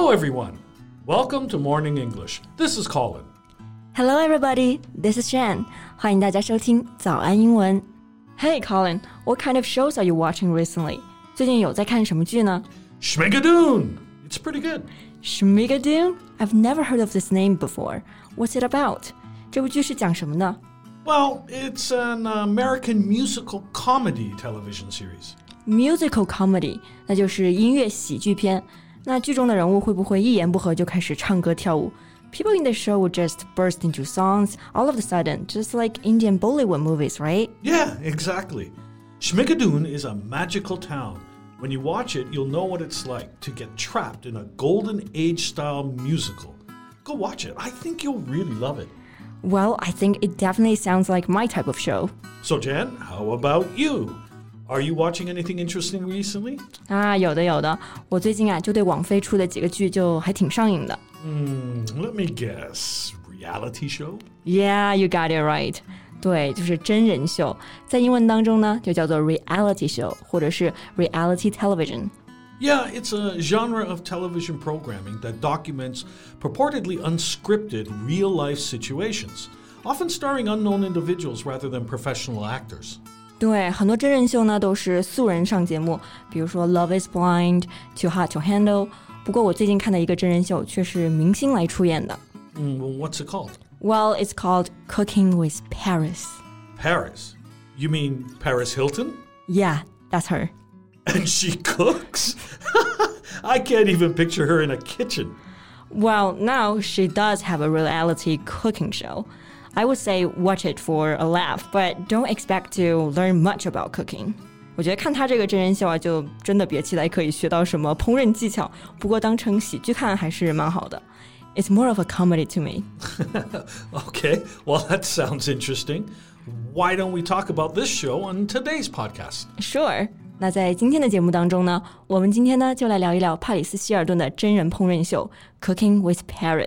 Hello, everyone. Welcome to Morning English. This is Colin. Hello, everybody. This is Shan. 欢迎大家收听早安英文。Hey, Colin. What kind of shows are you watching recently? 最近有在看什么剧呢 Schmigadoon. It's pretty good. Schmigadoon? I've never heard of this name before. What's it about? 这部剧是讲什么的 Well, it's an American musical comedy television series. Musical comedy，那就是音乐喜剧片。 那剧中的人物会不会一言不合就开始唱歌跳舞？People in the show would just burst into songs all of a sudden, just like Indian Bollywood movies, right? Yeah, exactly. Schmigadoon is a magical town. When you watch it, you'll know what it's like to get trapped in a golden age style musical. Go watch it. I think you'll really love it. Well, I think it definitely sounds like my type of show. So, Jan, how about you? Are you watching anything interesting recently? 啊，有的有的，我最近啊就对网飞出的几个剧就还挺上瘾的。 Hmm, let me guess. Reality show? Yeah, you got it right. 对，就是真人秀，在英文当中呢就叫做 reality show 或者是 reality television。 Yeah, it's a genre of television programming that documents purportedly unscripted real life situations, often starring unknown individuals rather than professional actors. 对，很多真人秀呢都是素人上节目，比如说《Love Is Blind》、《Too Hot to Handle》。不过我最近看的一个真人秀却是明星来出演的。嗯、mm,，What's it called? Well, it's called Cooking with Paris. Paris? You mean Paris Hilton? Yeah, that's her. And she cooks? I can't even picture her in a kitchen. Well, now she does have a reality cooking show. I would say watch it for a laugh, but don't expect to learn much about cooking. 我觉得看她这个真人秀啊，就真的别期待可以学到什么烹饪技巧。不过当成喜剧看还是蛮好的。It's more of a comedy to me. Okay, well, that sounds interesting. Why don't we talk about this show on today's podcast? Sure. 那在今天的节目当中呢，我们今天呢就来聊一聊帕里斯希尔顿的真人烹饪秀《Cooking with Paris》。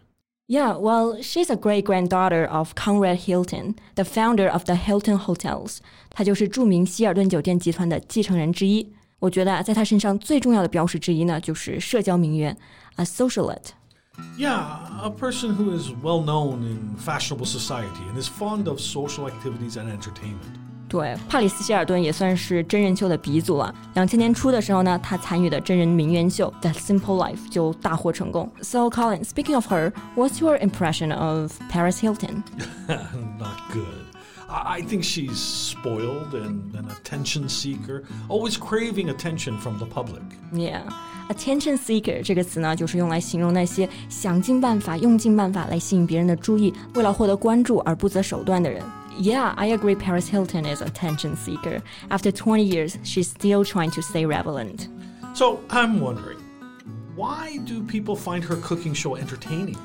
Yeah, well, she's a great granddaughter of Conrad Hilton, the founder of the Hilton Hotels. 她就是着名希尔顿酒店集团的继承人之一。我觉得啊，在她身上最重要的标识之一呢，就是社交名媛，a socialite。 Yeah, a person who is well known in fashionable society and is fond of social activities and entertainment. 对，帕里斯希尔顿也算是真人秀的鼻祖了。两千年初的时候呢，他参与的真人名媛秀《The Simple Life》就大获成功。So Colin, speaking of her, what's your impression of Paris Hilton? not good. I I think she's spoiled and an attention seeker, always craving attention from the public. Yeah, attention seeker 这个词呢，就是用来形容那些想尽办法、用尽办法来吸引别人的注意，为了获得关注而不择手段的人。 Yeah, I agree. Paris Hilton is attention seeker. After 20 years, she's still trying to stay relevant. So I'm wondering, why do people find her cooking show entertaining?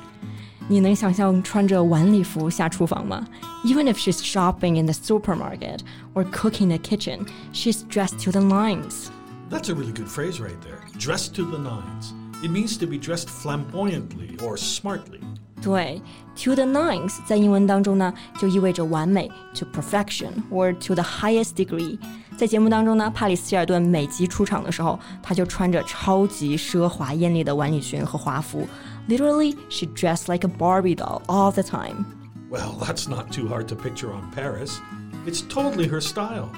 你能想象穿着晚礼服下厨房吗？Even if she's shopping in the supermarket or cooking in the kitchen, she's dressed to the nines. That's a really good phrase right there. Dressed to the nines. It means to be dressed flamboyantly or smartly. 对，to the nines 在英文当中呢，就意味着完美，to perfection or to the highest degree。在节目当中呢，帕里斯希尔顿每集出场的时候，她就穿着超级奢华艳丽的晚礼裙和华服，literally she dressed like a Barbie doll all the time。 Well, that's not too hard to picture on Paris. It's totally her style.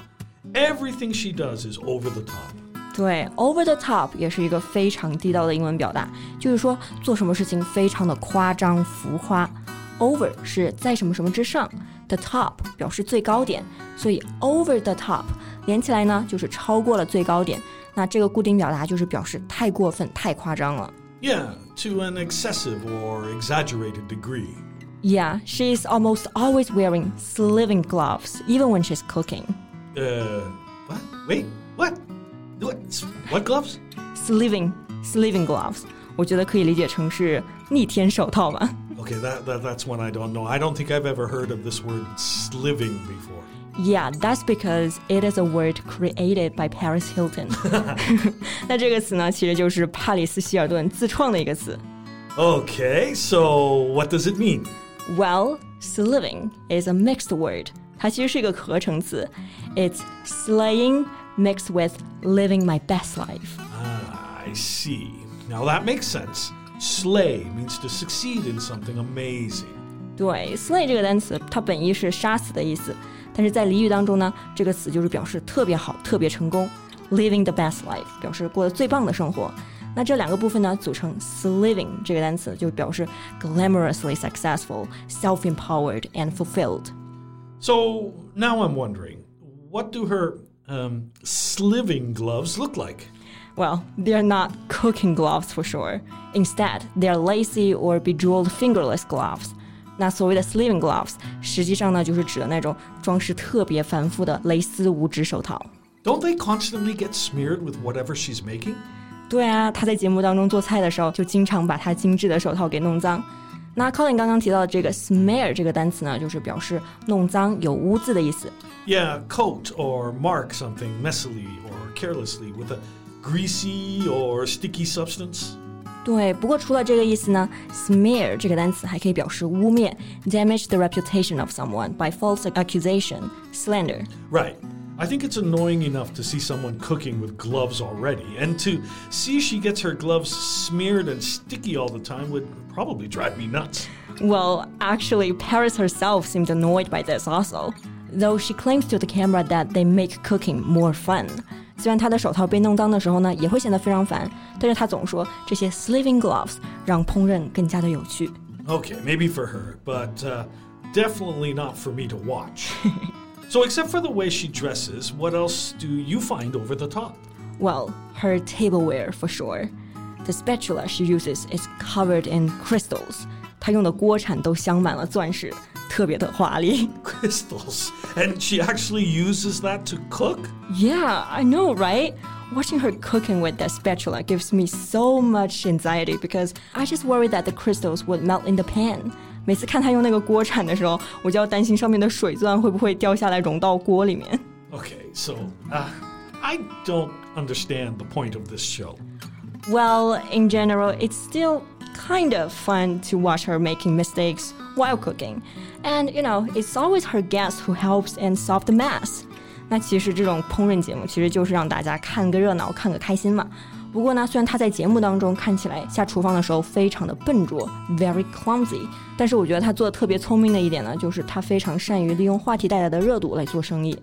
Everything she does is over the top. 对，over the top 也是一个非常地道的英文表达，就是说做什么事情非常的夸张、浮夸。Over 是在什么什么之上，the top 表示最高点，所以 over the top 连起来呢就是超过了最高点。那这个固定表达就是表示太过分、太夸张了。Yeah, to an excessive or exaggerated degree. Yeah, she is almost always wearing sliving gloves, even when she's cooking. Uh, what? Wait, what? What gloves? Sliving sliving gloves，我觉得可以理解成是逆天手套吧。Okay, that, that that's one I don't know. I don't think I've ever heard of this word sliving before. Yeah, that's because it is a word created by Paris Hilton. 那这个词呢，其实就是帕里斯希尔顿自创的一个词。Okay, so what does it mean? Well, sliving is a mixed word. 它其实是一个合成词。It's slaying mixed with living my best life. Ah, I see. Now that makes sense. Slay means to succeed in something amazing. 对，slay 这个单词，它本意是杀死的意思，但是在俚语当中呢，这个词就是表示特别好、特别成功，living the best life，表示过得最棒的生活。那这两个部分呢，组成 sliving 这个单词，就表示 glamorously successful, self-empowered and fulfilled。 So now I'm wondering, what do her um, sliving gloves look like? Well, they're not cooking gloves for sure. Instead, they're lacy or bejeweled fingerless gloves. 那所谓的 sliving gloves，实际上呢，就是指的那种装饰特别繁复的蕾丝五指手套。Don't they constantly get smeared with whatever she's making？对啊，她在节目当中做菜的时候，就经常把她精致的手套给弄脏。那 Colin 刚刚提到的这个 smear 这个单词呢，就是表示弄脏、有污渍的意思。 Yeah, coat or mark something messily or carelessly with a greasy or sticky substance. 对，不过除了这个意思呢，smear 这个单词还可以表示污蔑，damage the reputation of someone by false accusation, slander。 Right. I think it's annoying enough to see someone cooking with gloves already, and to see she gets her gloves smeared and sticky all the time would probably drive me nuts. Well, actually, Paris herself seemed annoyed by this also, though she claims to the camera that they make cooking more fun. 虽然她的手套被弄脏的时候呢，也会显得非常烦，但是她总说这些 sliving gloves 让烹饪更加的有趣。Okay, maybe for her, but uh, definitely not for me to watch. so, except for the way she dresses, what else do you find over the top? Well, her tableware for sure. The spatula she uses is covered in crystals. 她用的锅铲都镶满了钻石，特别的华丽。 Crystals. And she actually uses that to cook? Yeah, I know, right? Watching her cooking with that spatula gives me so much anxiety because I just worry that the crystals would melt in the pan. 每次看她用那个锅铲的时候，我就要担心上面的水钻会不会掉下来融到锅里面。 Okay, so uh, I don't understand the point of this show. Well, in general, it's still kind of fun to watch her making mistakes while cooking. And, you know, it's always her guest who helps and solve the mess. 那其实这种烹饪节目其实就是让大家看个热闹、看个开心嘛。 不过呢，虽然她在节目当中看起来下厨房的时候非常的笨拙，very clumsy，但是我觉得她做的特别聪明的一点呢，就是她非常善于利用话题带来的热度来做生意。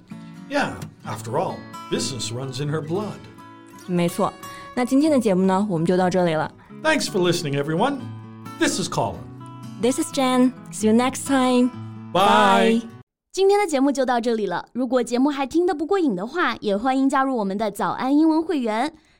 Yeah, after all, business runs in her blood. 没错，那今天的节目呢，我们就到这里了。 Thanks for listening, everyone. This is Colin. This is Jen. See you next time. Bye. 今天的节目就到这里了。如果节目还听得不过瘾的话，也欢迎加入我们的早安英文会员。